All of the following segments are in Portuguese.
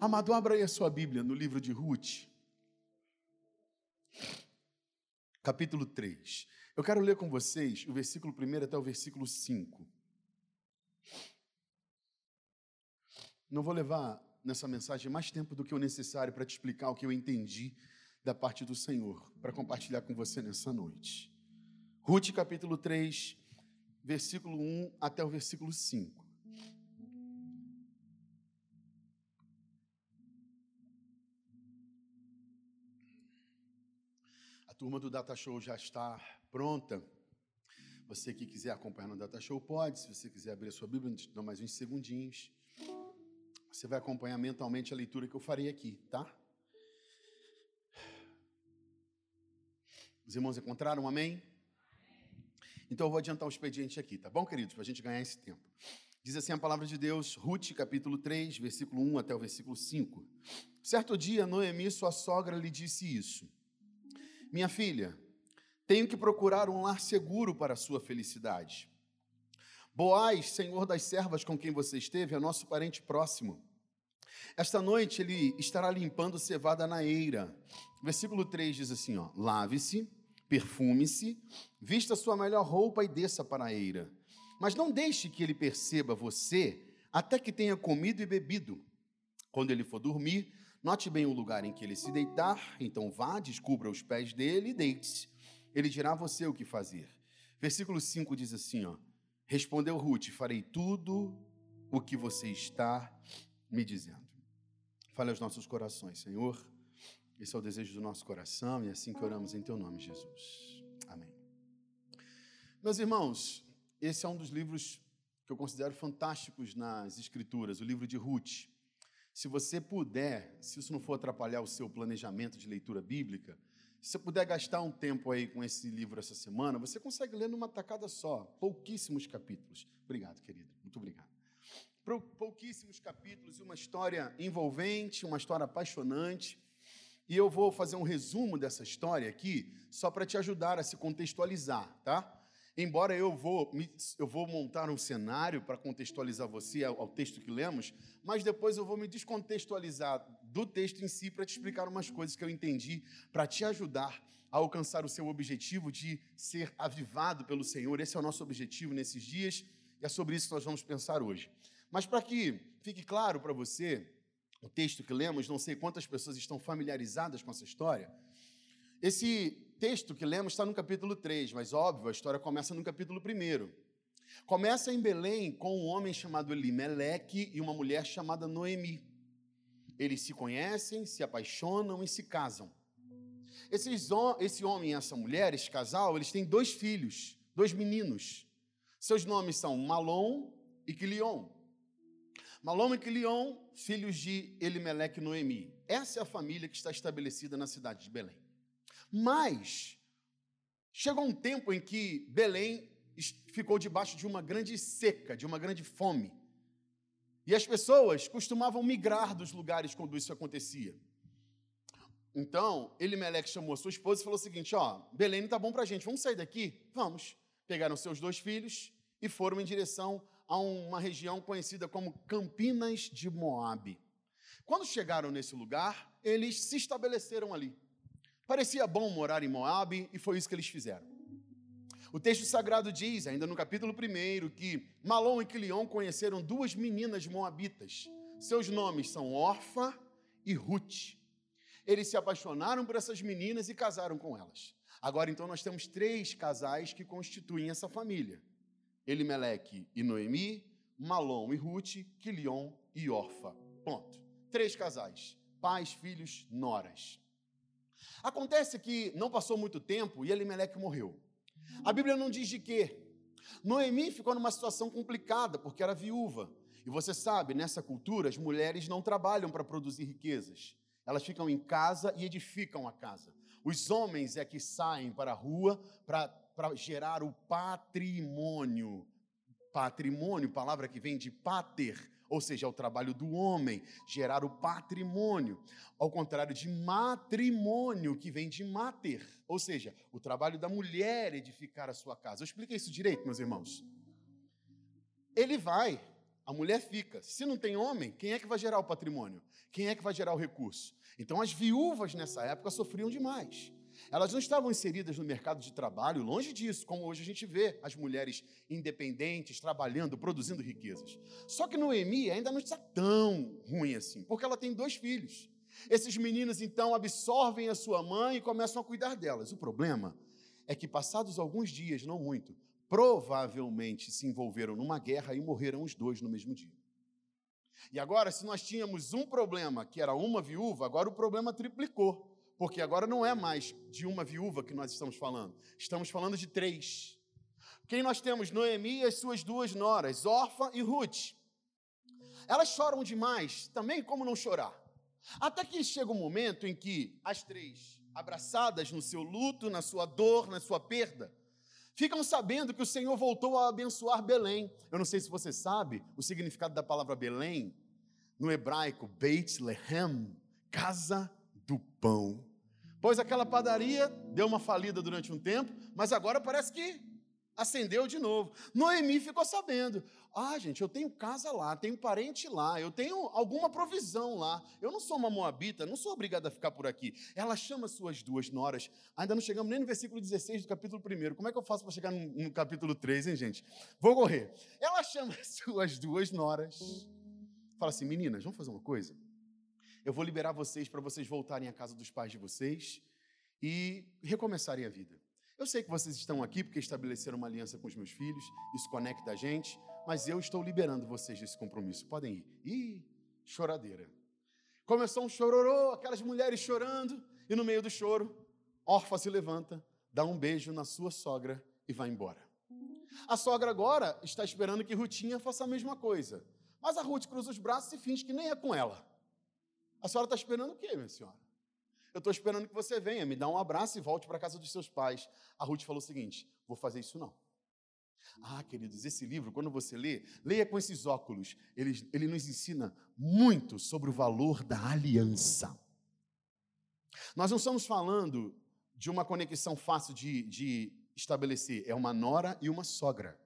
Amado, abra aí a sua Bíblia no livro de Ruth, capítulo 3. Eu quero ler com vocês o versículo 1 até o versículo 5. Não vou levar nessa mensagem mais tempo do que o necessário para te explicar o que eu entendi da parte do Senhor, para compartilhar com você nessa noite. Ruth capítulo 3, versículo 1 até o versículo 5. Turma do Data Show já está pronta. Você que quiser acompanhar no Data Show pode, se você quiser abrir a sua Bíblia, dá mais uns segundinhos. Você vai acompanhar mentalmente a leitura que eu farei aqui, tá? Os irmãos encontraram? Amém? Então eu vou adiantar o expediente aqui, tá bom, queridos? Para a gente ganhar esse tempo. Diz assim a palavra de Deus, Ruth, capítulo 3, versículo 1 até o versículo 5. Certo dia, Noemi, sua sogra, lhe disse isso: Minha filha, tenho que procurar um lar seguro para a sua felicidade. Boaz, senhor das servas com quem você esteve, é nosso parente próximo. Esta noite ele estará limpando cevada na eira. Versículo 3 diz assim: ó, lave-se, perfume-se, vista sua melhor roupa e desça para a eira. Mas não deixe que ele perceba você até que tenha comido e bebido. Quando ele for dormir, note bem o lugar em que ele se deitar, então vá, descubra os pés dele e deite-se. Ele dirá a você o que fazer. Versículo 5 diz assim, ó: Respondeu Ruth: Farei tudo o que você está me dizendo. Fale aos nossos corações, Senhor. Esse é o desejo do nosso coração e é assim que oramos em Teu nome, Jesus. Amém. Meus irmãos, esse é um dos livros que eu considero fantásticos nas Escrituras, o livro de Ruth. Se você puder, se isso não for atrapalhar o seu planejamento de leitura bíblica, se você puder gastar um tempo aí com esse livro essa semana, você consegue ler numa tacada só, pouquíssimos capítulos. Obrigado, querido. Muito obrigado. Pouquíssimos capítulos e uma história envolvente, uma história apaixonante. E eu vou fazer um resumo dessa história aqui, só para te ajudar a se contextualizar, tá? Embora eu vou, eu vou montar um cenário para contextualizar você ao, texto que lemos, mas depois eu vou me descontextualizar do texto em si para te explicar umas coisas que eu entendi para te ajudar a alcançar o seu objetivo de ser avivado pelo Senhor. Esse é o nosso objetivo nesses dias e é sobre isso que nós vamos pensar hoje. Mas para que fique claro para você, o texto que lemos, não sei quantas pessoas estão familiarizadas com essa história. Esse texto que lemos está no capítulo 3, mas óbvio, a história começa no capítulo 1. Começa em Belém com um homem chamado Elimeleque e uma mulher chamada Noemi. Eles se conhecem, se apaixonam e se casam. Esses, esse homem e essa mulher, esse casal, eles têm dois filhos, dois meninos. Seus nomes são Malom e Quilion. Malom e Quilion, filhos de Elimeleque e Noemi. Essa é a família que está estabelecida na cidade de Belém. Mas chegou um tempo em que Belém ficou debaixo de uma grande seca, de uma grande fome. E as pessoas costumavam migrar dos lugares quando isso acontecia. Então, Elimeleque chamou a sua esposa e falou o seguinte: Ó, Belém não está bom para a gente, vamos sair daqui? Vamos. Pegaram seus dois filhos e foram em direção a uma região conhecida como Campinas de Moabe. Quando chegaram nesse lugar, eles se estabeleceram ali. Parecia bom morar em Moabe e foi isso que eles fizeram. O texto sagrado diz, ainda no capítulo 1, que Malom e Quilion conheceram duas meninas moabitas. Seus nomes são Orfa e Ruth. Eles se apaixonaram por essas meninas e casaram com elas. Agora, então, nós temos três casais que constituem essa família: Elimeleque e Noemi, Malom e Ruth, Quilion e Orfa. Ponto. Três casais: pais, filhos, noras. Acontece que não passou muito tempo e Elimeleque morreu. A Bíblia não diz de quê. Noemi ficou numa situação complicada porque era viúva. E você sabe, nessa cultura, as mulheres não trabalham para produzir riquezas. Elas ficam em casa e edificam a casa. Os homens é que saem para a rua para gerar o patrimônio. Patrimônio, palavra que vem de pater, ou seja, é o trabalho do homem, gerar o patrimônio, ao contrário de matrimônio, que vem de mater, ou seja, o trabalho da mulher edificar a sua casa. Eu expliquei isso direito, meus irmãos. Ele vai a mulher fica. Se não tem homem, quem é que vai gerar o patrimônio? Quem é que vai gerar o recurso? Então as viúvas nessa época sofriam demais. Elas não estavam inseridas no mercado de trabalho, longe disso, como hoje a gente vê as mulheres independentes, trabalhando, produzindo riquezas. Só que Noemi ainda não está tão ruim assim, porque ela tem dois filhos. Esses meninos então absorvem a sua mãe e começam a cuidar delas. O problema é que, passados alguns dias, não muito, provavelmente se envolveram numa guerra e morreram os dois no mesmo dia. E agora, se nós tínhamos um problema, que era uma viúva, agora o problema triplicou. Porque agora não é mais de uma viúva que nós estamos falando, estamos falando de três. Quem nós temos? Noemi e as suas duas noras, Orfa e Ruth. Elas choram demais, também como não chorar? Até que chega um momento em que as três, abraçadas no seu luto, na sua dor, na sua perda, ficam sabendo que o Senhor voltou a abençoar Belém. Eu não sei se você sabe o significado da palavra Belém, no hebraico, Beit Lehem, casa do pão. Pois aquela padaria deu uma falida durante um tempo, mas agora parece que acendeu de novo. Noemi ficou sabendo. Ah, gente, eu tenho casa lá, tenho parente lá, eu tenho alguma provisão lá. Eu não sou uma moabita, não sou obrigada a ficar por aqui. Ela chama suas duas noras. Ainda não chegamos nem no versículo 16 do capítulo 1. Como é que eu faço para chegar no, no capítulo 3, hein, gente? Vou correr. Ela chama suas duas noras. Fala assim, meninas, vamos fazer uma coisa? Eu vou liberar vocês para vocês voltarem à casa dos pais de vocês e recomeçarem a vida. Eu sei que vocês estão aqui porque estabeleceram uma aliança com os meus filhos, isso conecta a gente, mas eu estou liberando vocês desse compromisso. Podem ir. Ih, choradeira. Começou um chororô, aquelas mulheres chorando, e no meio do choro, Orfa se levanta, dá um beijo na sua sogra e vai embora. A sogra agora está esperando que Rutinha faça a mesma coisa. Mas a Ruth cruza os braços e finge que nem é com ela. A senhora está esperando o quê, minha senhora? Eu estou esperando que você venha, me dá um abraço e volte para a casa dos seus pais. A Ruth falou o seguinte: vou fazer isso não. Ah, queridos, esse livro, quando você lê, leia com esses óculos. Ele, ele nos ensina muito sobre o valor da aliança. Nós não estamos falando de uma conexão fácil de, de estabelecer. É uma nora e uma sogra.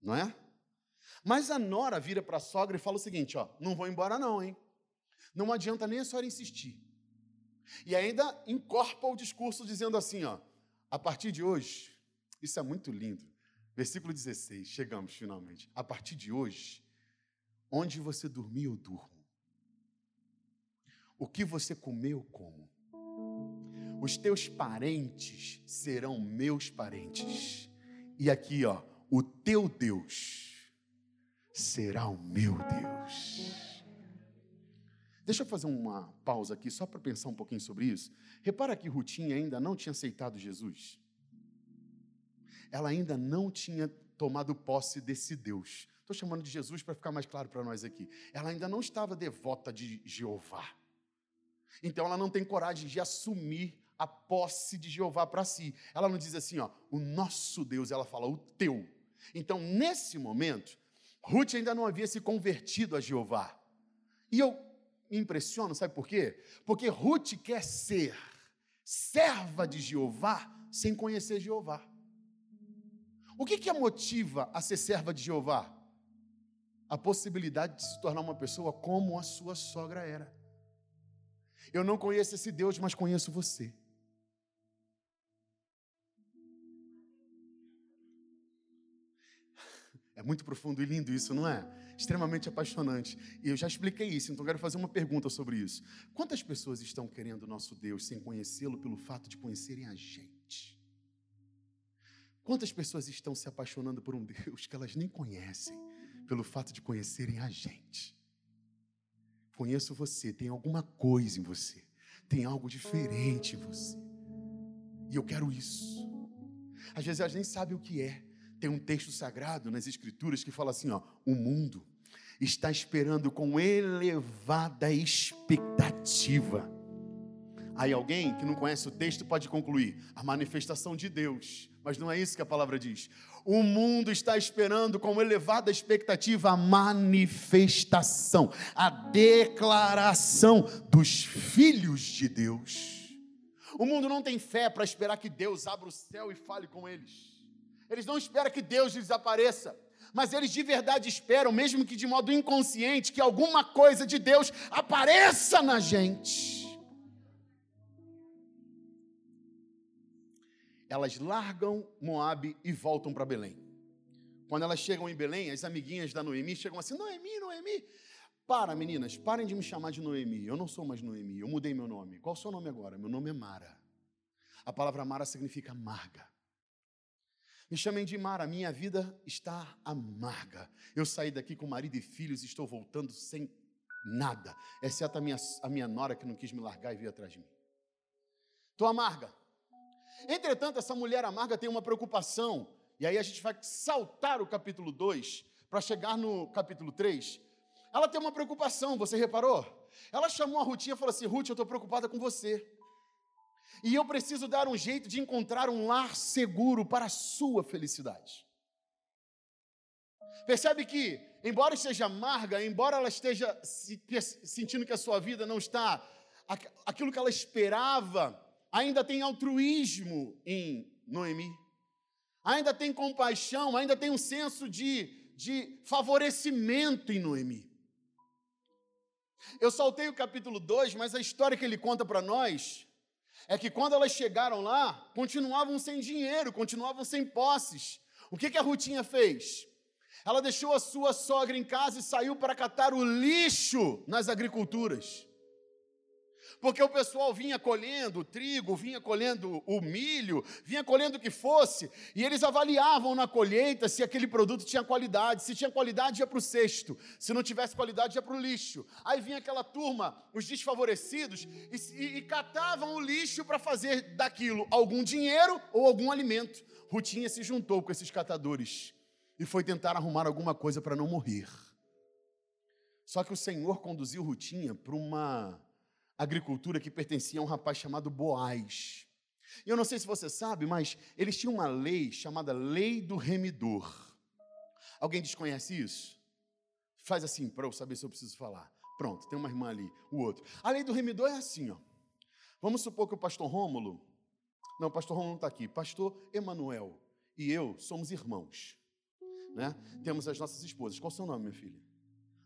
Não é? Mas a nora vira para a sogra e fala o seguinte: ó, não vou embora, não, hein? Não adianta nem a senhora insistir. E ainda incorpora o discurso dizendo assim: ó, a partir de hoje, isso é muito lindo. Versículo 16, chegamos finalmente. A partir de hoje, onde você dormir, eu durmo. O que você comer, eu como. Os teus parentes serão meus parentes. E aqui, ó, o teu Deus será o meu Deus. Deixa eu fazer uma pausa aqui só para pensar um pouquinho sobre isso. Repara que Rutinha ainda não tinha aceitado Jesus. Ela ainda não tinha tomado posse desse Deus. Estou chamando de Jesus para ficar mais claro para nós aqui. Ela ainda não estava devota de Jeová. Então ela não tem coragem de assumir a posse de Jeová para si. Ela não diz assim, ó, o nosso Deus, ela fala o teu. Então, nesse momento, Ruth ainda não havia se convertido a Jeová. E eu me impressiono, sabe por quê? Porque Ruth quer ser serva de Jeová sem conhecer Jeová. O que, que a motiva a ser serva de Jeová? A possibilidade de se tornar uma pessoa como a sua sogra era. Eu não conheço esse Deus, mas conheço você. É muito profundo e lindo isso, não é? Extremamente apaixonante. E eu já expliquei isso, então quero fazer uma pergunta sobre isso. Quantas pessoas estão querendo o nosso Deus sem conhecê-lo pelo fato de conhecerem a gente? Quantas pessoas estão se apaixonando por um Deus que elas nem conhecem pelo fato de conhecerem a gente? Conheço você, tem alguma coisa em você, tem algo diferente em você. E eu quero isso. Às vezes a gente sabe o que é, tem um texto sagrado nas Escrituras que fala assim: ó, o mundo está esperando com elevada expectativa. Aí alguém que não conhece o texto pode concluir: a manifestação de Deus. Mas não é isso que a palavra diz. O mundo está esperando com elevada expectativa a manifestação, a declaração dos filhos de Deus. O mundo não tem fé para esperar que Deus abra o céu e fale com eles. Eles não esperam que Deus lhes apareça. mas eles de verdade esperam, mesmo que de modo inconsciente, que alguma coisa de Deus apareça na gente. Elas largam Moabe e voltam para Belém. Quando elas chegam em Belém, as amiguinhas da Noemi chegam assim: Noemi, Noemi. Para, meninas, parem de me chamar de Noemi. Eu não sou mais Noemi, eu mudei meu nome. Qual o seu nome agora? Meu nome é Mara. A palavra Mara significa amarga. Me chamem de Mara, minha vida está amarga. Eu saí daqui com marido e filhos e estou voltando sem nada, exceto a minha, a minha nora que não quis me largar e vir atrás de mim. Estou amarga. Entretanto, essa mulher amarga tem uma preocupação, e aí a gente vai saltar o capítulo 2 para chegar no capítulo 3. Ela tem uma preocupação, você reparou? Ela chamou a Rutinha e falou assim: Ruth, eu estou preocupada com você. E eu preciso dar um jeito de encontrar um lar seguro para a sua felicidade. Percebe que, embora esteja amarga, embora ela esteja sentindo que a sua vida não está aquilo que ela esperava, ainda tem altruísmo em Noemi, ainda tem compaixão, ainda tem um senso de, de favorecimento em Noemi. Eu saltei o capítulo 2, mas a história que ele conta para nós é que quando elas chegaram lá, continuavam sem dinheiro, continuavam sem posses. O que, que a Rutinha fez? Ela deixou a sua sogra em casa e saiu para catar o lixo nas agriculturas porque o pessoal vinha colhendo trigo, vinha colhendo o milho, vinha colhendo o que fosse, e eles avaliavam na colheita se aquele produto tinha qualidade. Se tinha qualidade, ia para o cesto, se não tivesse qualidade, ia para o lixo. Aí vinha aquela turma, os desfavorecidos, e, e, e catavam o lixo para fazer daquilo algum dinheiro ou algum alimento. Rutinha se juntou com esses catadores e foi tentar arrumar alguma coisa para não morrer. Só que o Senhor conduziu Rutinha para uma agricultura que pertencia a um rapaz chamado Boaz. E eu não sei se você sabe, mas eles tinham uma lei chamada Lei do Remidor. Alguém desconhece isso? Faz assim para eu saber se eu preciso falar. Pronto, tem uma irmã ali, o outro. A lei do remidor é assim, ó. Vamos supor que o pastor Rômulo, não, o pastor Rômulo não está aqui, pastor Emanuel e eu somos irmãos, né? Temos as nossas esposas. Qual é o seu nome, minha filha?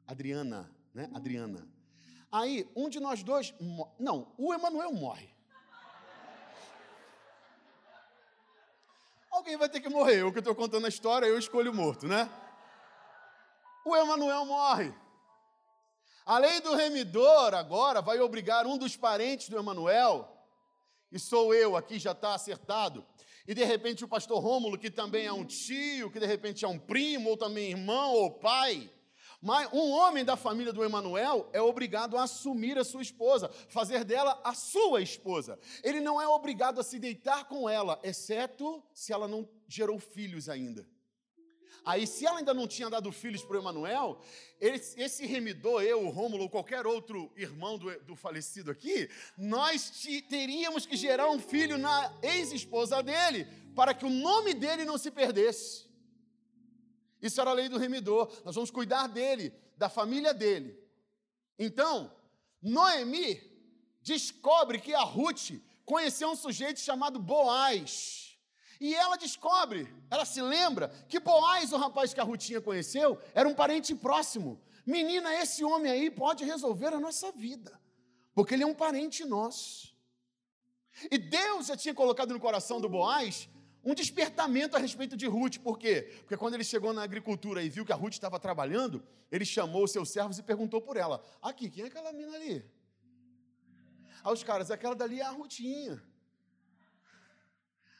Adriana, né? Adriana. Aí, um de nós dois. Não, o Emanuel morre. Alguém vai ter que morrer. Eu que estou contando a história, eu escolho morto, né? O Emanuel morre. A lei do remidor agora vai obrigar um dos parentes do Emanuel, e sou eu aqui, já está acertado, e de repente o pastor Rômulo, que também é um tio, que de repente é um primo, ou também irmão ou pai, mas um homem da família do Emanuel é obrigado a assumir a sua esposa, fazer dela a sua esposa. Ele não é obrigado a se deitar com ela, exceto se ela não gerou filhos ainda. Aí, se ela ainda não tinha dado filhos para o Emanuel, esse remidor, eu, o Rômulo, ou qualquer outro irmão do, do falecido aqui, nós teríamos que gerar um filho na ex-esposa dele, para que o nome dele não se perdesse. Isso era a lei do remidor. Nós vamos cuidar dele, da família dele. Então, Noemi descobre que a Ruth conheceu um sujeito chamado Boaz. E ela descobre, ela se lembra que Boaz, o rapaz que a Rutinha conheceu, era um parente próximo. Menina, esse homem aí pode resolver a nossa vida, porque ele é um parente nosso. E Deus já tinha colocado no coração do Boaz um despertamento a respeito de Ruth. Por quê? Porque quando ele chegou na agricultura e viu que a Ruth estava trabalhando, ele chamou os seus servos e perguntou por ela: Aqui, quem é aquela mina ali? Aí os caras, aquela dali é a Rutinha.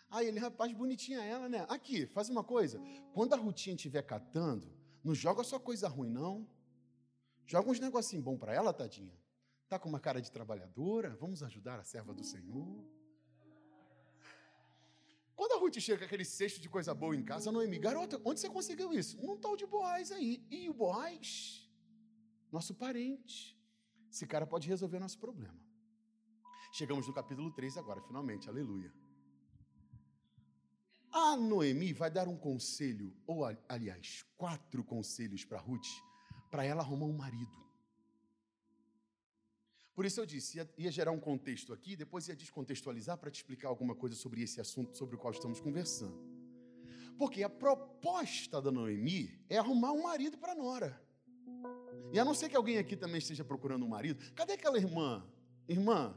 Aí ele, rapaz, bonitinha ela, né? Aqui, faz uma coisa. Quando a Rutinha estiver catando, não joga só coisa ruim, não. Joga uns negocinhos bons para ela, tadinha. Tá com uma cara de trabalhadora, vamos ajudar a serva do Senhor. Quando a Ruth chega com aquele cesto de coisa boa em casa, a Noemi, garota, onde você conseguiu isso? Um tal de Boaz aí. E o Boaz, nosso parente. Esse cara pode resolver nosso problema. Chegamos no capítulo 3 agora, finalmente, aleluia. A Noemi vai dar um conselho, ou aliás, quatro conselhos para Ruth, para ela arrumar um marido. Por isso eu disse, ia, ia gerar um contexto aqui, depois ia descontextualizar para te explicar alguma coisa sobre esse assunto sobre o qual estamos conversando. Porque a proposta da Noemi é arrumar um marido para Nora. E a não ser que alguém aqui também esteja procurando um marido, cadê aquela irmã? Irmã,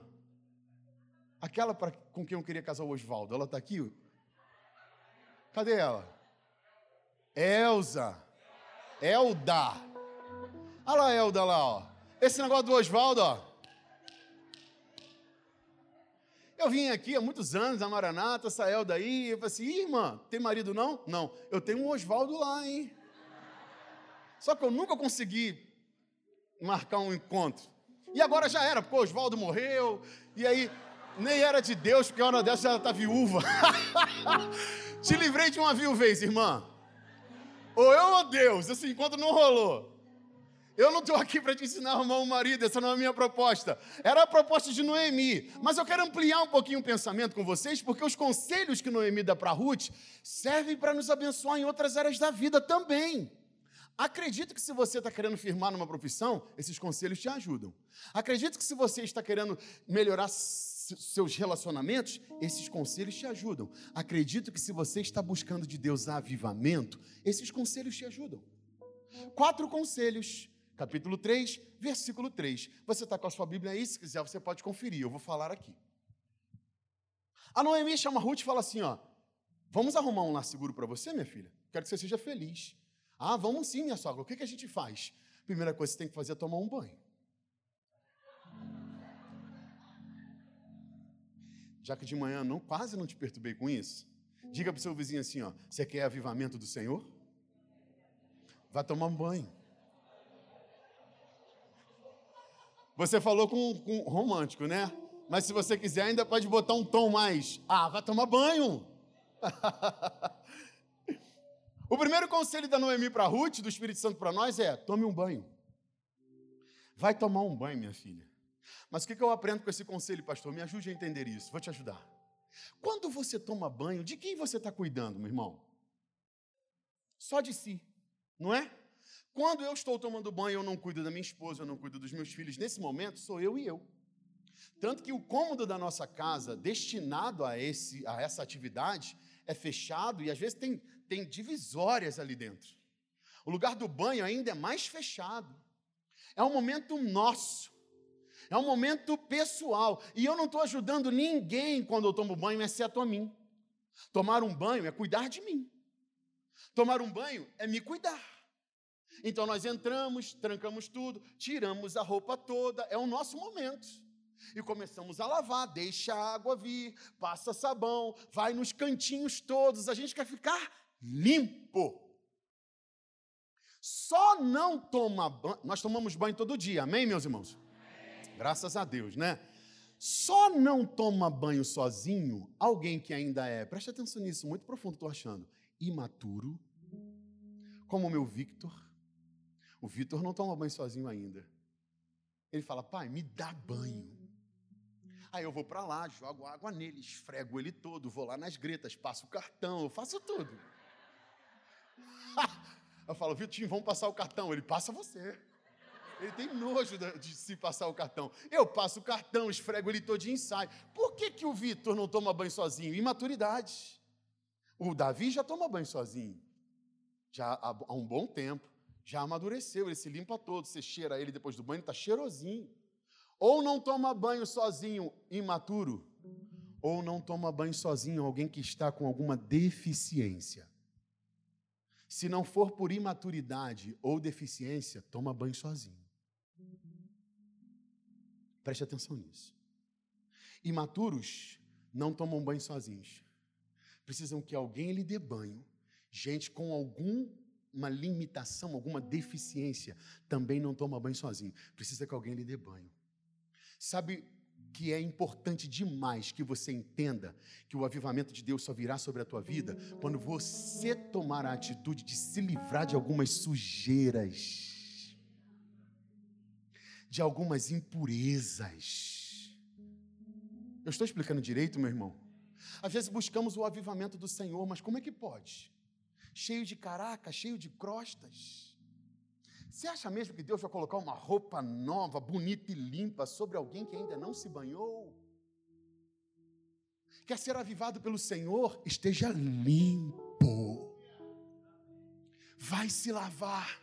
aquela pra, com quem eu queria casar o Oswaldo, ela está aqui? Cadê ela? Elza. Elda. Olha lá, Elda lá, ó. Esse negócio do Oswaldo, ó. Eu vim aqui há muitos anos, a Maranata, essa Elda aí, eu falei assim, irmã, tem marido não? Não, eu tenho um Oswaldo lá, hein? Só que eu nunca consegui marcar um encontro. E agora já era, porque o Oswaldo morreu, e aí nem era de Deus, porque a hora dessa ela está viúva. Te livrei de uma viuvez, irmã. Ou eu ou Deus, esse encontro não rolou. Eu não estou aqui para te ensinar a arrumar um marido, essa não é a minha proposta. Era a proposta de Noemi. Mas eu quero ampliar um pouquinho o pensamento com vocês, porque os conselhos que Noemi dá para Ruth servem para nos abençoar em outras áreas da vida também. Acredito que se você está querendo firmar numa profissão, esses conselhos te ajudam. Acredito que se você está querendo melhorar seus relacionamentos, esses conselhos te ajudam. Acredito que se você está buscando de Deus avivamento, esses conselhos te ajudam. Quatro conselhos, capítulo 3, versículo 3. Você está com a sua Bíblia aí, se quiser, você pode conferir, eu vou falar aqui. A Noemi chama Ruth e fala assim: ó, vamos arrumar um lar seguro para você, minha filha? Quero que você seja feliz. Ah, vamos sim, minha sogra. O que, que a gente faz? Primeira coisa que você tem que fazer é tomar um banho. Já que de manhã não, quase não te perturbei com isso, diga para o seu vizinho assim: ó, você quer avivamento do Senhor? Vai tomar um banho. Você falou com, com romântico, né? Mas se você quiser, ainda pode botar um tom mais. Ah, vai tomar banho. O primeiro conselho da Noemi para Ruth, do Espírito Santo para nós, é: tome um banho. Vai tomar um banho, minha filha. Mas o que eu aprendo com esse conselho, pastor? Me ajude a entender isso, vou te ajudar. Quando você toma banho, de quem você está cuidando, meu irmão? Só de si, não é? Quando eu estou tomando banho, eu não cuido da minha esposa, eu não cuido dos meus filhos. Nesse momento, sou eu e eu. Tanto que o cômodo da nossa casa, destinado a, esse, a essa atividade, é fechado e às vezes tem, tem divisórias ali dentro. O lugar do banho ainda é mais fechado. É um momento nosso. É um momento pessoal. E eu não estou ajudando ninguém quando eu tomo banho, exceto a mim. Tomar um banho é cuidar de mim. Tomar um banho é me cuidar. Então nós entramos, trancamos tudo, tiramos a roupa toda, é o nosso momento. E começamos a lavar, deixa a água vir, passa sabão, vai nos cantinhos todos, a gente quer ficar limpo. Só não toma banho, nós tomamos banho todo dia, amém, meus irmãos? Amém. Graças a Deus, né? Só não toma banho sozinho alguém que ainda é, preste atenção nisso, muito profundo, estou achando, imaturo, como o meu Victor. O Victor não toma banho sozinho ainda. Ele fala, pai, me dá banho. Aí eu vou para lá, jogo água nele, esfrego ele todo, vou lá nas gretas, passo o cartão, faço tudo. Eu falo, Vitinho, vamos passar o cartão. Ele passa você. Ele tem nojo de, se passar o cartão. Eu passo o cartão, esfrego ele todo de ensaio. Por que, que o Vitor não toma banho sozinho? Imaturidade. O Davi já toma banho sozinho. Já há um bom tempo. Já amadureceu, ele se limpa todo. Você cheira ele depois do banho, está cheirosinho. Ou não toma banho sozinho, imaturo. Ou não toma banho sozinho, alguém que está com alguma deficiência. Se não for por imaturidade ou deficiência, toma banho sozinho. Preste atenção nisso. Imaturos não tomam banho sozinhos. Precisam que alguém lhe dê banho. Gente com alguma limitação, alguma deficiência, também não toma banho sozinho. Precisa que alguém lhe dê banho. Sabe que é importante demais que você entenda que o avivamento de Deus só virá sobre a tua vida quando você tomar a atitude de se livrar de algumas sujeiras, de algumas impurezas. Eu estou explicando direito, meu irmão? Às vezes buscamos o avivamento do Senhor, mas como é que pode? Cheio de caraca, cheio de crostas você acha mesmo que Deus vai colocar uma roupa nova, bonita e limpa sobre alguém que ainda não se banhou? Quer ser avivado pelo Senhor? Esteja limpo. vai se lavar,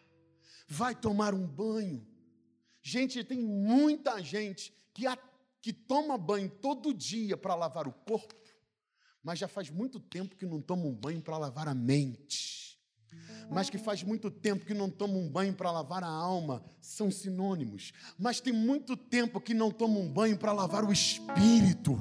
vai tomar um banho. Gente, tem muita gente que, a, que toma banho todo dia para lavar o corpo, mas já faz muito tempo que não toma um banho para lavar a mente. Mas que faz muito tempo que não toma um banho para lavar a alma, são sinônimos. Mas tem muito tempo que não toma um banho para lavar o espírito.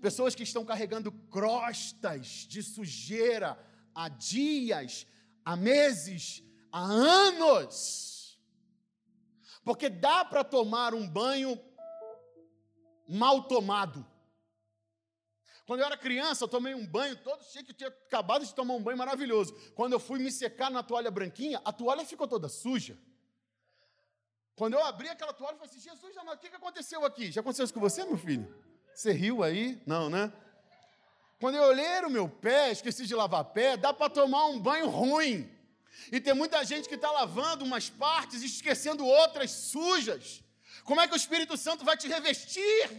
Pessoas que estão carregando crostas de sujeira há dias, há meses, há anos. Porque dá para tomar um banho mal tomado. Quando eu era criança, eu tomei um banho todo chique, tinha acabado de tomar um banho maravilhoso. Quando eu fui me secar na toalha branquinha, a toalha ficou toda suja. Quando eu abri aquela toalha, eu falei assim: Jesus amado, o que aconteceu aqui? Já aconteceu isso com você, meu filho? Você riu aí? Não, né? Quando eu olhei o meu pé, esqueci de lavar pé, dá para tomar um banho ruim. E tem muita gente que está lavando umas partes e esquecendo outras sujas. Como é que o Espírito Santo vai te revestir?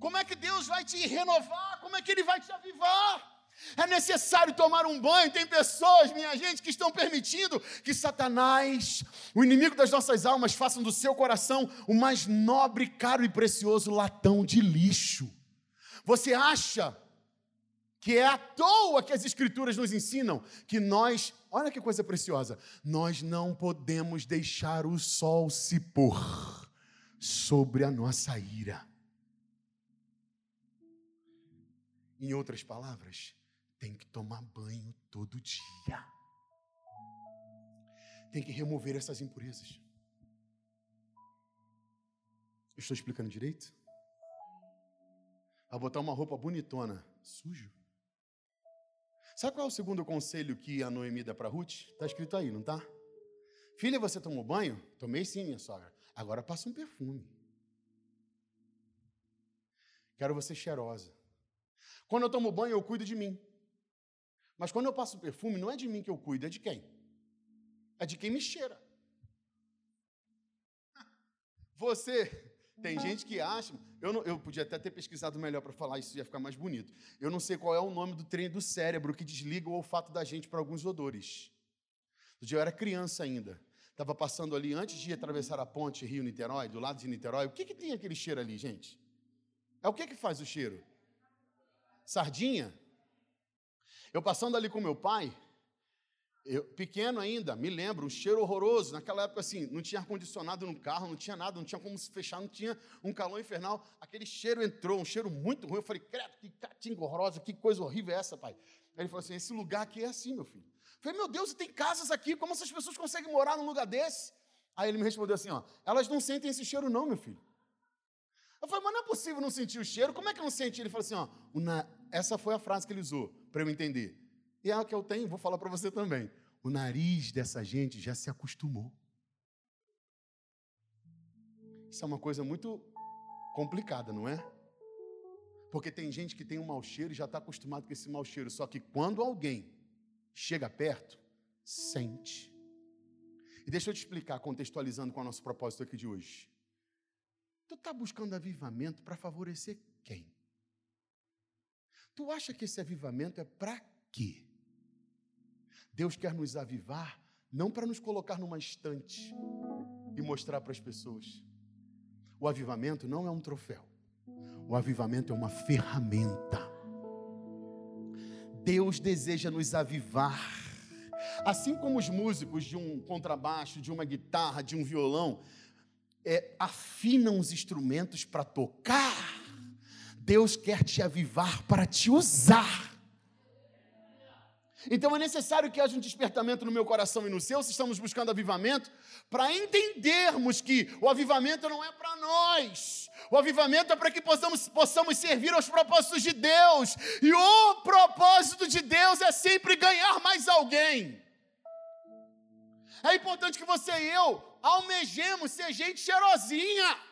Como é que Deus vai te renovar? Como é que Ele vai te avivar? É necessário tomar um banho. Tem pessoas, minha gente, que estão permitindo que Satanás, o inimigo das nossas almas, façam do seu coração o mais nobre, caro e precioso latão de lixo. Você acha que é à toa que as Escrituras nos ensinam que nós, olha que coisa preciosa, nós não podemos deixar o sol se pôr sobre a nossa ira. Em outras palavras, tem que tomar banho todo dia. Tem que remover essas impurezas. estou explicando direito? A botar uma roupa bonitona, sujo. Sabe qual é o segundo conselho que a Noemi dá para Ruth? Está escrito aí, não está? Filha, você tomou banho? Tomei sim, minha sogra. Agora passa um perfume. Quero você cheirosa. Quando eu tomo banho, eu cuido de mim. Mas quando eu passo perfume, não é de mim que eu cuido, é de quem? É de quem me cheira. Você, tem gente que acha. Eu, não, eu podia até ter pesquisado melhor para falar isso, ia ficar mais bonito. Eu não sei qual é o nome do trem do cérebro que desliga o olfato da gente para alguns odores. No dia eu era criança ainda. Estava passando ali antes de atravessar a ponte Rio-Niterói, do lado de Niterói. O que, que tem aquele cheiro ali, gente? É o que, que faz o cheiro? Sardinha. Eu passando ali com meu pai, eu, pequeno ainda, me lembro, um cheiro horroroso. Naquela época, assim, não tinha ar-condicionado no carro, não tinha nada, não tinha como se fechar, não tinha um calor infernal. Aquele cheiro entrou, um cheiro muito ruim. Eu falei, credo, que catinga horrorosa, que coisa horrível é essa, pai? Ele falou assim: esse lugar aqui é assim, meu filho. Eu falei, meu Deus, tem casas aqui, como essas pessoas conseguem morar num lugar desse? Aí ele me respondeu assim: ó, elas não sentem esse cheiro, não, meu filho. Eu falei, mas não é possível não sentir o cheiro, como é que não sente? Ele falou assim: ó, essa foi a frase que ele usou, para eu entender. E é a que eu tenho, vou falar para você também. O nariz dessa gente já se acostumou. Isso é uma coisa muito complicada, não é? Porque tem gente que tem um mau cheiro e já está acostumado com esse mau cheiro. Só que quando alguém chega perto, sente. E deixa eu te explicar, contextualizando com o nosso propósito aqui de hoje. Tu está buscando avivamento para favorecer quem? Tu acha que esse avivamento é para quê? Deus quer nos avivar não para nos colocar numa estante e mostrar para as pessoas. O avivamento não é um troféu. O avivamento é uma ferramenta. Deus deseja nos avivar. Assim como os músicos de um contrabaixo, de uma guitarra, de um violão, é, afinam os instrumentos para tocar, Deus quer te avivar para te usar. Então é necessário que haja um despertamento no meu coração e no seu, se estamos buscando avivamento, para entendermos que o avivamento não é para nós, o avivamento é para que possamos, possamos servir aos propósitos de Deus, e o propósito de Deus é sempre ganhar mais alguém. É importante que você e eu almejemos ser gente cheirosinha.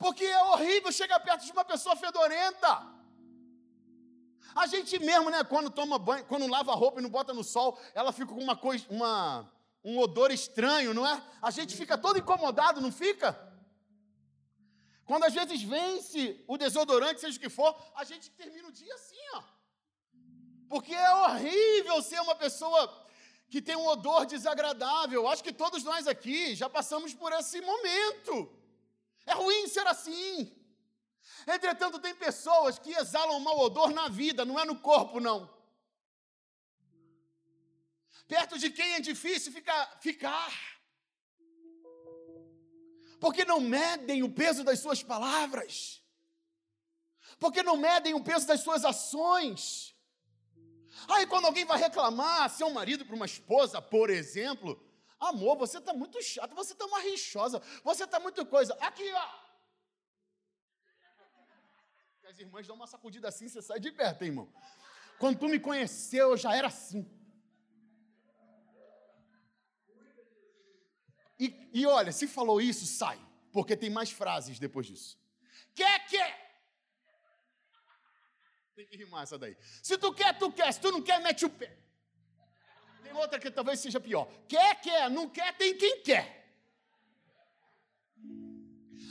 Porque é horrível chegar perto de uma pessoa fedorenta. A gente mesmo, né, quando toma banho, quando lava a roupa e não bota no sol, ela fica com uma coisa, uma, um odor estranho, não é? A gente fica todo incomodado, não fica? Quando às vezes vence o desodorante, seja o que for, a gente termina o dia assim, ó. Porque é horrível ser uma pessoa que tem um odor desagradável. Acho que todos nós aqui já passamos por esse momento. É ruim ser assim. Entretanto, tem pessoas que exalam mau odor na vida, não é no corpo, não. Perto de quem é difícil ficar. ficar. Porque não medem o peso das suas palavras. Porque não medem o peso das suas ações. Aí quando alguém vai reclamar, seu marido para uma esposa, por exemplo, amor, você está muito chato, você está uma rixosa, você está muito coisa. Aqui, ó. As irmãs dão uma sacudida assim, você sai de perto, hein, irmão. Quando tu me conheceu, eu já era assim. E, e olha, se falou isso, sai, porque tem mais frases depois disso. Quer, quer. Tem que rimar essa daí. Se tu quer, tu quer. Se tu não quer, mete o pé. Tem outra que talvez seja pior. Quer, quer. Não quer, tem quem quer.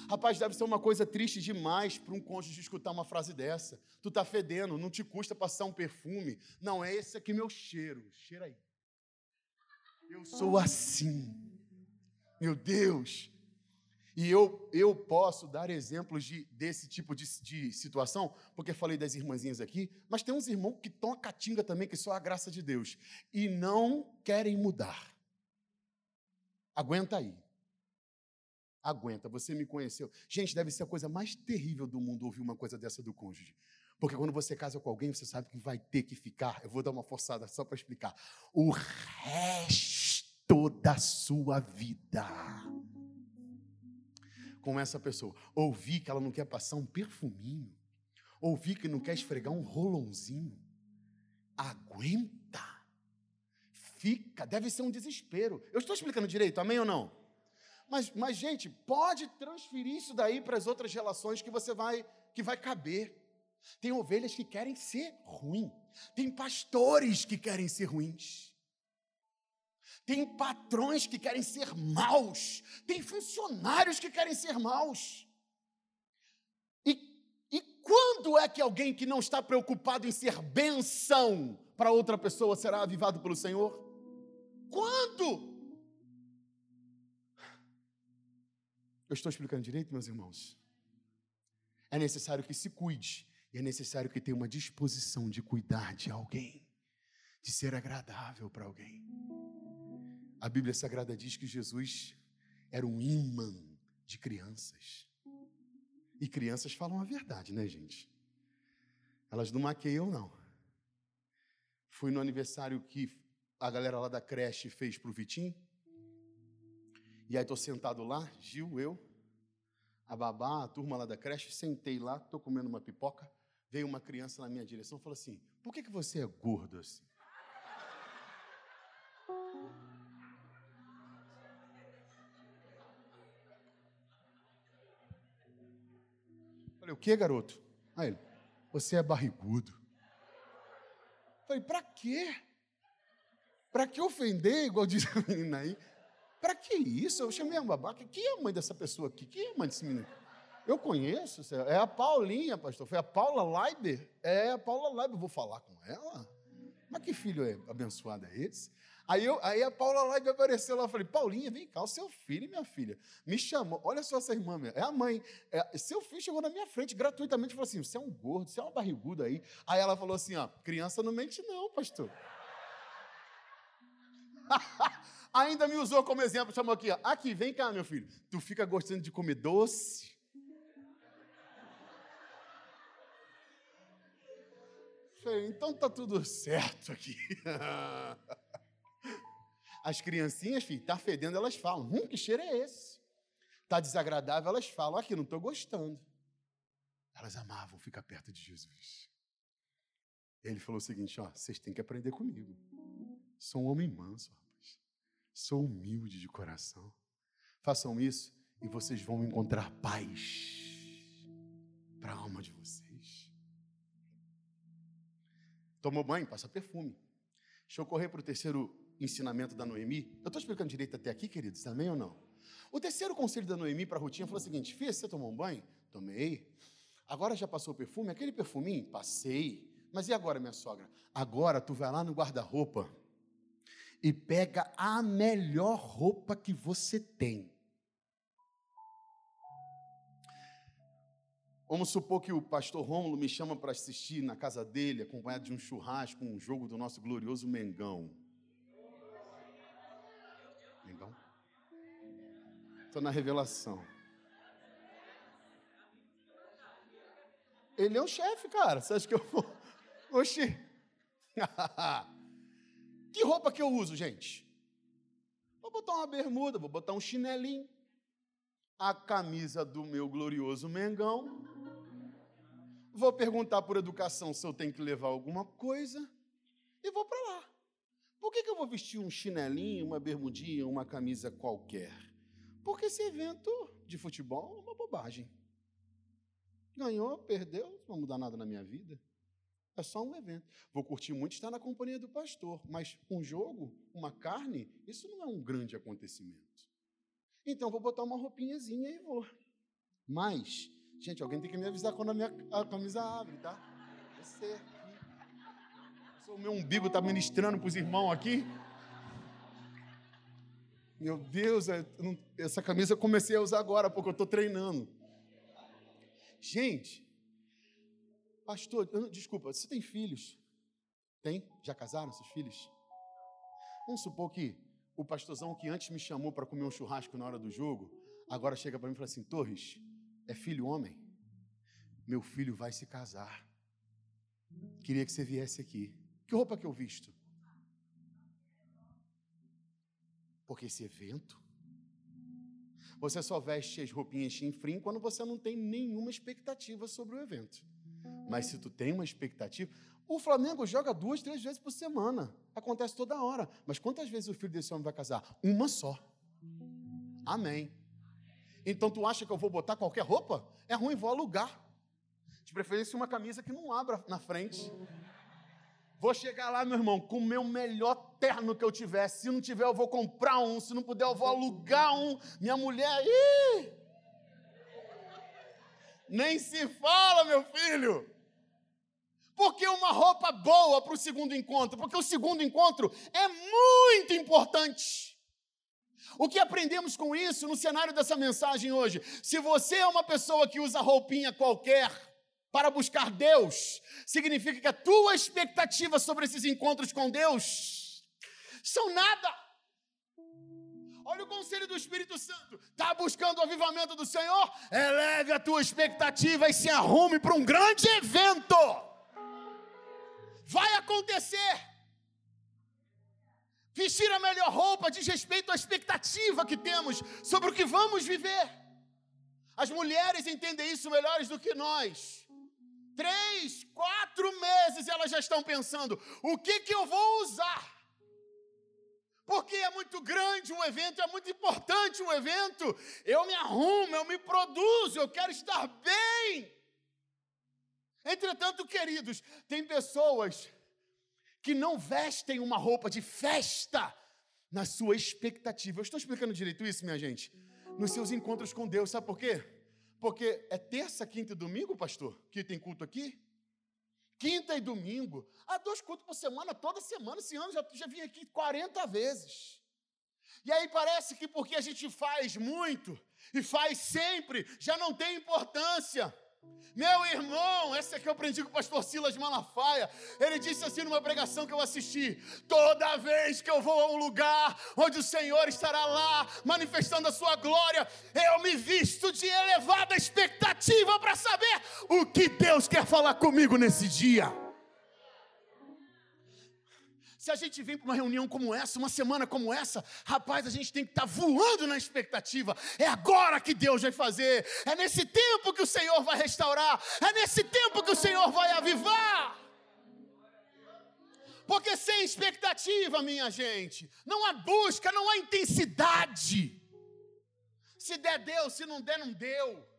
Rapaz, deve ser uma coisa triste demais para um cônjuge escutar uma frase dessa. Tu tá fedendo, não te custa passar um perfume. Não, é esse aqui meu cheiro. Cheira aí. Eu sou assim. Meu Deus. E eu, eu posso dar exemplos de, desse tipo de, de situação, porque falei das irmãzinhas aqui, mas tem uns irmãos que estão a catinga também, que só a graça de Deus, e não querem mudar. Aguenta aí. Aguenta, você me conheceu. Gente, deve ser a coisa mais terrível do mundo ouvir uma coisa dessa do cônjuge. Porque quando você casa com alguém, você sabe que vai ter que ficar. Eu vou dar uma forçada só para explicar. O resto da sua vida com essa pessoa. Ouvir que ela não quer passar um perfuminho. Ouvir que não quer esfregar um rolãozinho. Aguenta. Fica. Deve ser um desespero. Eu estou explicando direito, amém ou não? Mas, mas gente, pode transferir isso daí para as outras relações que você vai, que vai caber. Tem ovelhas que querem ser ruim. Tem pastores que querem ser ruins. Tem patrões que querem ser maus. Tem funcionários que querem ser maus. E, e quando é que alguém que não está preocupado em ser benção para outra pessoa será avivado pelo Senhor? Quando? Eu estou explicando direito, meus irmãos? É necessário que se cuide, e é necessário que tenha uma disposição de cuidar de alguém, de ser agradável para alguém. A Bíblia Sagrada diz que Jesus era um imã de crianças. E crianças falam a verdade, né, gente? Elas não maqueiam, não. Fui no aniversário que a galera lá da creche fez pro Vitinho. E aí tô sentado lá, Gil, eu, a babá, a turma lá da creche, sentei lá, tô comendo uma pipoca. Veio uma criança na minha direção e falou assim: Por que, que você é gordo assim? Falei, o que, garoto? Aí ele, você é barrigudo. Falei, pra quê? Pra que ofender, igual diz a menina aí? Pra que isso? Eu chamei a babaca. Quem é a mãe dessa pessoa aqui? Quem é a mãe desse menino? Eu conheço, é a Paulinha, pastor. Foi a Paula Leiber? É a Paula Leiber. Vou falar com ela? Mas que filho é abençoado é esse? Aí, eu, aí a Paula lá apareceu lá, eu falei, Paulinha, vem cá, o seu filho, minha filha, me chamou, olha só essa irmã, minha, é a mãe, é, seu filho chegou na minha frente gratuitamente, falou assim, você é um gordo, você é uma barriguda aí. Aí ela falou assim, ó, criança não mente não, pastor. Ainda me usou como exemplo, chamou aqui, ó, aqui, vem cá, meu filho, tu fica gostando de comer doce? Falei, então tá tudo certo aqui. As criancinhas, filho, tá fedendo, elas falam: hum, que cheiro é esse? Tá desagradável, elas falam: aqui, não estou gostando. Elas amavam ficar perto de Jesus. Ele falou o seguinte: ó, vocês têm que aprender comigo. Sou um homem manso, rapaz. Sou humilde de coração. Façam isso e vocês vão encontrar paz para a alma de vocês. Tomou banho, passa perfume. Deixa eu correr para o terceiro ensinamento da Noemi. Eu estou explicando direito até aqui, queridos, também ou não? O terceiro conselho da Noemi para a Rutinha foi o seguinte: Fia, você tomou um banho? Tomei. Agora já passou o perfume? Aquele perfuminho? Passei. Mas e agora, minha sogra? Agora tu vai lá no guarda-roupa e pega a melhor roupa que você tem. Vamos supor que o pastor Rômulo me chama para assistir na casa dele, acompanhado de um churrasco, um jogo do nosso glorioso. Mengão? Estou na revelação. Ele é o chefe, cara. Você acha que eu vou. Oxi. que roupa que eu uso, gente? Vou botar uma bermuda, vou botar um chinelinho, a camisa do meu glorioso Mengão. Vou perguntar por educação se eu tenho que levar alguma coisa e vou para lá. Por que, que eu vou vestir um chinelinho, uma bermudinha, uma camisa qualquer? Porque esse evento de futebol é uma bobagem. Ganhou, perdeu, não vai mudar nada na minha vida. É só um evento. Vou curtir muito estar na companhia do pastor, mas um jogo, uma carne, isso não é um grande acontecimento. Então vou botar uma roupinhazinha e vou. Mas, gente, alguém tem que me avisar quando a minha a camisa abre, tá? Você. O meu umbigo está ministrando para os irmãos aqui. Meu Deus, é, essa camisa eu comecei a usar agora, porque eu estou treinando. Gente, pastor, desculpa, você tem filhos? Tem? Já casaram seus filhos? Vamos supor que o pastorzão que antes me chamou para comer um churrasco na hora do jogo, agora chega para mim e fala assim: Torres, é filho homem? Meu filho vai se casar. Queria que você viesse aqui. Que roupa que eu visto? Porque esse evento, você só veste as roupinhas chinfrim quando você não tem nenhuma expectativa sobre o evento. Mas se tu tem uma expectativa, o Flamengo joga duas, três vezes por semana. Acontece toda hora. Mas quantas vezes o filho desse homem vai casar? Uma só. Amém. Então tu acha que eu vou botar qualquer roupa? É ruim, vou alugar. De preferência uma camisa que não abra na frente. Vou chegar lá, meu irmão, com o meu melhor terno que eu tivesse. Se não tiver, eu vou comprar um. Se não puder, eu vou alugar um. Minha mulher, ih! Nem se fala, meu filho. Porque uma roupa boa para o segundo encontro? Porque o segundo encontro é muito importante. O que aprendemos com isso no cenário dessa mensagem hoje? Se você é uma pessoa que usa roupinha qualquer, para buscar Deus, significa que a tua expectativa sobre esses encontros com Deus são nada. Olha o conselho do Espírito Santo. Está buscando o avivamento do Senhor? Eleve a tua expectativa e se arrume para um grande evento. Vai acontecer. Vestir a melhor roupa diz respeito à expectativa que temos sobre o que vamos viver. As mulheres entendem isso melhores do que nós três, quatro meses elas já estão pensando: o que, que eu vou usar? Porque é muito grande um evento, é muito importante um evento. Eu me arrumo, eu me produzo, eu quero estar bem. Entretanto, queridos, tem pessoas que não vestem uma roupa de festa na sua expectativa. Eu estou explicando direito isso, minha gente? Nos seus encontros com Deus, sabe por quê? Porque é terça, quinta e domingo, pastor, que tem culto aqui? Quinta e domingo. Há dois cultos por semana, toda semana. Esse ano já, já vim aqui 40 vezes. E aí parece que porque a gente faz muito e faz sempre, já não tem importância. Meu irmão, essa que eu aprendi com o pastor Silas Malafaia. Ele disse assim numa pregação que eu assisti: toda vez que eu vou a um lugar onde o Senhor estará lá manifestando a sua glória, eu me visto de elevada expectativa para saber o que Deus quer falar comigo nesse dia. Se a gente vem para uma reunião como essa, uma semana como essa, rapaz, a gente tem que estar tá voando na expectativa. É agora que Deus vai fazer. É nesse tempo que o Senhor vai restaurar. É nesse tempo que o Senhor vai avivar. Porque sem expectativa, minha gente, não há busca, não há intensidade. Se der, deu, se não der, não deu.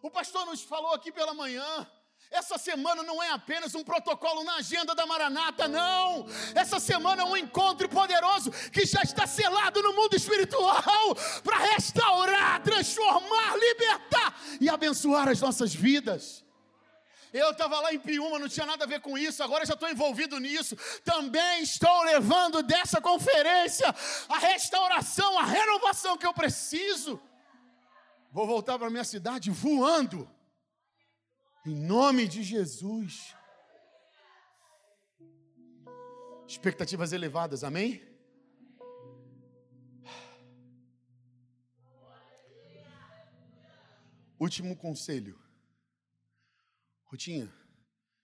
O pastor nos falou aqui pela manhã essa semana não é apenas um protocolo na agenda da Maranata, não. Essa semana é um encontro poderoso que já está selado no mundo espiritual para restaurar, transformar, libertar e abençoar as nossas vidas. Eu estava lá em Piuma, não tinha nada a ver com isso, agora já estou envolvido nisso. Também estou levando dessa conferência a restauração, a renovação que eu preciso. Vou voltar para minha cidade voando. Em nome de Jesus. Expectativas elevadas, amém? Último conselho. Rutinha,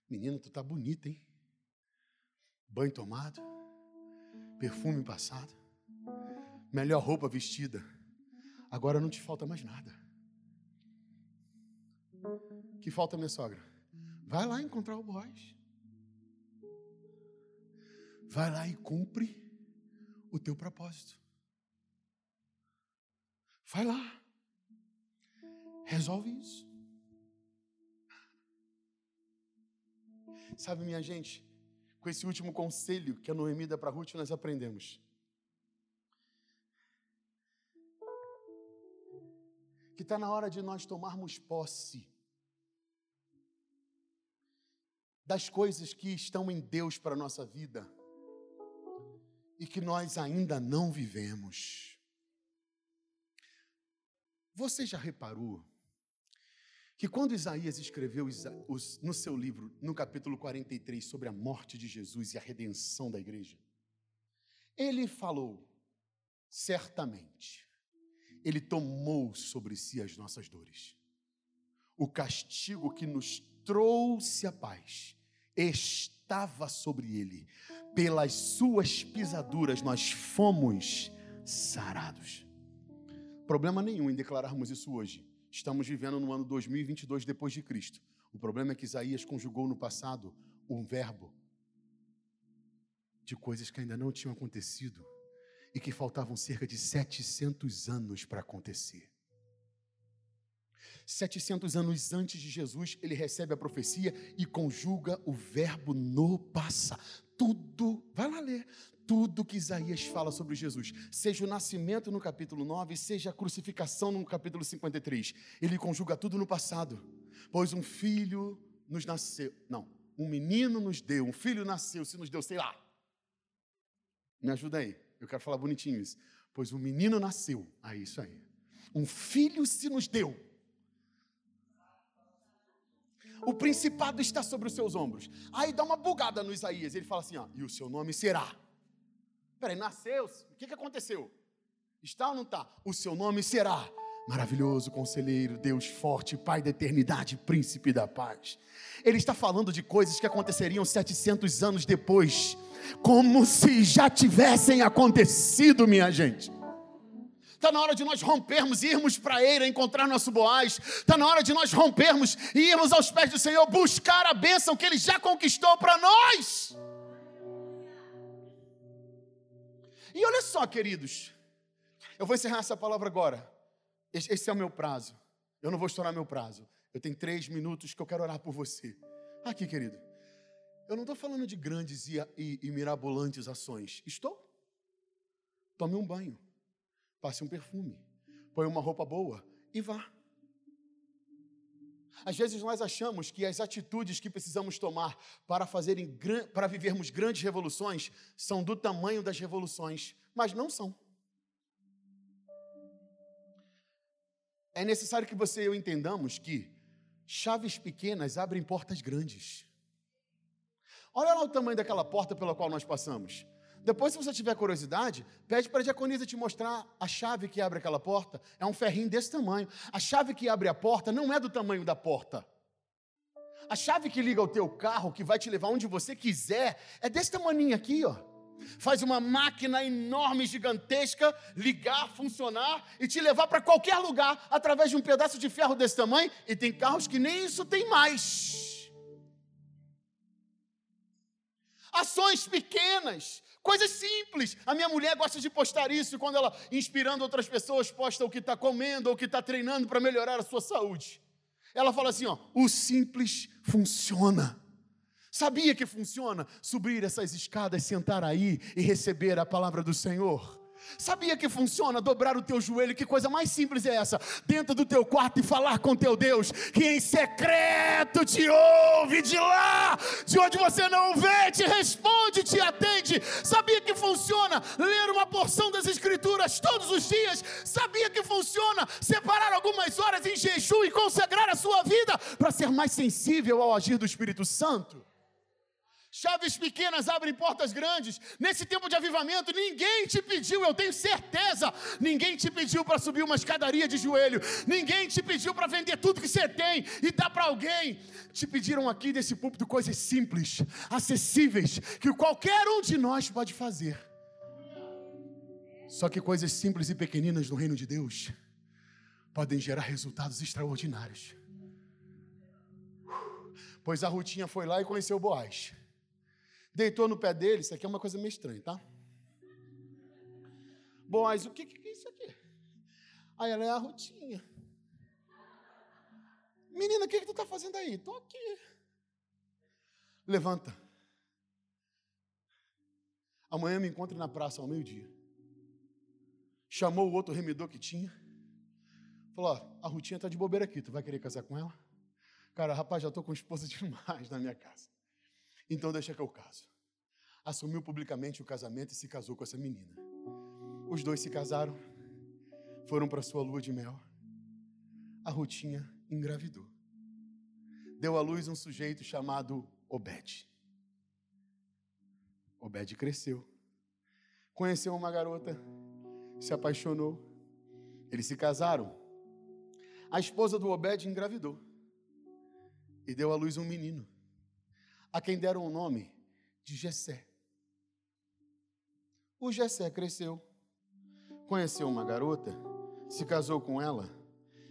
menino, tu tá bonita, hein? Banho tomado, perfume passado, melhor roupa vestida. Agora não te falta mais nada. Que falta minha sogra? Vai lá encontrar o boys. Vai lá e cumpre o teu propósito. Vai lá. Resolve isso. Sabe, minha gente, com esse último conselho que a Noemi dá para Ruth, nós aprendemos. Que está na hora de nós tomarmos posse das coisas que estão em Deus para a nossa vida e que nós ainda não vivemos. Você já reparou que quando Isaías escreveu no seu livro, no capítulo 43, sobre a morte de Jesus e a redenção da igreja, ele falou, certamente, ele tomou sobre si as nossas dores. O castigo que nos trouxe a paz estava sobre ele. Pelas suas pisaduras nós fomos sarados. Problema nenhum em declararmos isso hoje. Estamos vivendo no ano 2022 depois de Cristo. O problema é que Isaías conjugou no passado um verbo de coisas que ainda não tinham acontecido e que faltavam cerca de 700 anos para acontecer. 700 anos antes de Jesus, ele recebe a profecia e conjuga o verbo no passado. Tudo, vai lá ler, tudo que Isaías fala sobre Jesus, seja o nascimento no capítulo 9, seja a crucificação no capítulo 53, ele conjuga tudo no passado. Pois um filho nos nasceu, não, um menino nos deu, um filho nasceu, se nos deu, sei lá. Me ajuda aí, eu quero falar bonitinho isso. Pois um menino nasceu, ah, isso aí. Um filho se nos deu. O principado está sobre os seus ombros. Aí dá uma bugada no Isaías. Ele fala assim: ó, e o seu nome será Peraí, nasceu? O que, que aconteceu? Está ou não está? O seu nome será maravilhoso conselheiro, Deus forte, Pai da eternidade, príncipe da paz. Ele está falando de coisas que aconteceriam 700 anos depois, como se já tivessem acontecido, minha gente. Está na hora de nós rompermos, irmos para a eira, encontrar nosso Boaz. Está na hora de nós rompermos e irmos aos pés do Senhor, buscar a bênção que Ele já conquistou para nós. E olha só, queridos, eu vou encerrar essa palavra agora. Esse é o meu prazo. Eu não vou estourar meu prazo. Eu tenho três minutos que eu quero orar por você. Aqui, querido. Eu não estou falando de grandes e, e, e mirabolantes ações. Estou? Tome um banho. Passe um perfume. Põe uma roupa boa e vá. Às vezes nós achamos que as atitudes que precisamos tomar para fazerem para vivermos grandes revoluções são do tamanho das revoluções, mas não são. É necessário que você e eu entendamos que chaves pequenas abrem portas grandes. Olha lá o tamanho daquela porta pela qual nós passamos. Depois, se você tiver curiosidade, pede para a diaconisa te mostrar a chave que abre aquela porta. É um ferrinho desse tamanho. A chave que abre a porta não é do tamanho da porta. A chave que liga o teu carro, que vai te levar onde você quiser, é desse tamanho aqui, ó. Faz uma máquina enorme, gigantesca, ligar, funcionar e te levar para qualquer lugar através de um pedaço de ferro desse tamanho. E tem carros que nem isso tem mais. Ações pequenas Coisas simples. A minha mulher gosta de postar isso quando ela, inspirando outras pessoas, posta o que está comendo ou o que está treinando para melhorar a sua saúde. Ela fala assim: ó, o simples funciona. Sabia que funciona? Subir essas escadas, sentar aí e receber a palavra do Senhor. Sabia que funciona dobrar o teu joelho? Que coisa mais simples é essa? Dentro do teu quarto e falar com teu Deus, que em secreto te ouve de lá, de onde você não vê, te responde, te atende. Sabia que funciona ler uma porção das Escrituras todos os dias? Sabia que funciona separar algumas horas em jejum e consagrar a sua vida para ser mais sensível ao agir do Espírito Santo? Chaves pequenas abrem portas grandes. Nesse tempo de avivamento, ninguém te pediu, eu tenho certeza, ninguém te pediu para subir uma escadaria de joelho, ninguém te pediu para vender tudo que você tem e dar para alguém. Te pediram aqui desse púlpito coisas simples, acessíveis, que qualquer um de nós pode fazer. Só que coisas simples e pequeninas no reino de Deus podem gerar resultados extraordinários. Pois a Rutinha foi lá e conheceu Boaz deitou no pé dele. Isso aqui é uma coisa meio estranha, tá? Boaz, o que, que é isso aqui? Aí ela é a rotinha. Menina, o que, que tu está fazendo aí? Estou aqui. Levanta. Amanhã me encontre na praça ao meio-dia. Chamou o outro remedor que tinha. Falou: ó, a Rutinha está de bobeira aqui, tu vai querer casar com ela? Cara, rapaz, já estou com esposa demais na minha casa. Então deixa que eu caso. Assumiu publicamente o casamento e se casou com essa menina. Os dois se casaram, foram para sua lua de mel. A Rutinha engravidou. Deu à luz um sujeito chamado Obed. Obed cresceu. Conheceu uma garota, se apaixonou. Eles se casaram. A esposa do Obed engravidou e deu à luz um menino a quem deram o nome de Jessé. O Jessé cresceu, conheceu uma garota, se casou com ela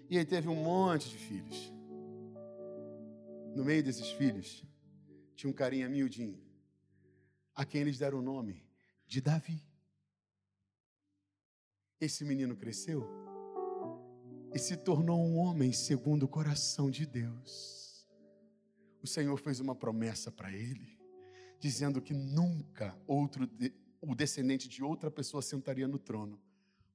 e aí teve um monte de filhos. No meio desses filhos tinha um carinha miudinho, a quem eles deram o nome de Davi. Esse menino cresceu e se tornou um homem segundo o coração de Deus o Senhor fez uma promessa para ele, dizendo que nunca outro o descendente de outra pessoa sentaria no trono.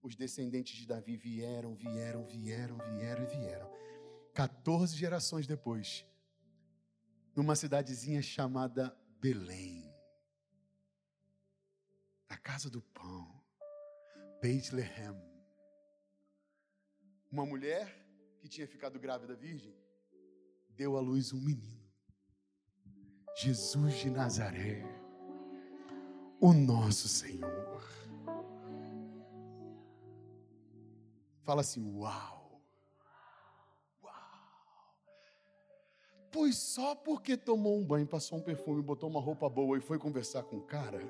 Os descendentes de Davi vieram, vieram, vieram, vieram e vieram. 14 gerações depois, numa cidadezinha chamada Belém, a casa do pão, Bethlehem. Uma mulher que tinha ficado grávida virgem deu à luz um menino. Jesus de Nazaré, o nosso Senhor. Fala assim: Uau! Uau! Pois só porque tomou um banho, passou um perfume, botou uma roupa boa e foi conversar com o cara,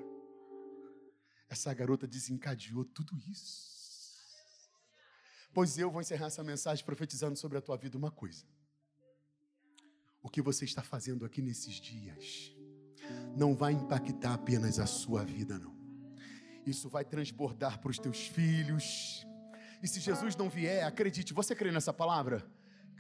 essa garota desencadeou tudo isso. Pois eu vou encerrar essa mensagem profetizando sobre a tua vida uma coisa o que você está fazendo aqui nesses dias não vai impactar apenas a sua vida, não. Isso vai transbordar para os teus filhos. E se Jesus não vier, acredite, você crê nessa palavra?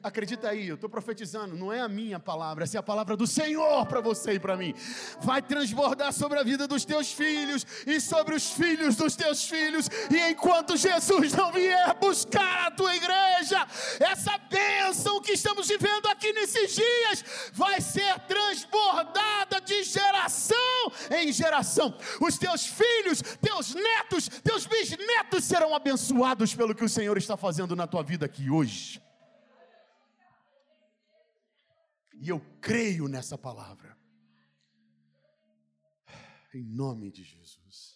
Acredita aí, eu estou profetizando, não é a minha palavra, essa é a palavra do Senhor para você e para mim. Vai transbordar sobre a vida dos teus filhos e sobre os filhos dos teus filhos, e enquanto Jesus não vier buscar a tua igreja, essa bênção que estamos vivendo aqui nesses dias vai ser transbordada de geração em geração. Os teus filhos, teus netos, teus bisnetos serão abençoados pelo que o Senhor está fazendo na tua vida aqui hoje. E eu creio nessa palavra. Em nome de Jesus.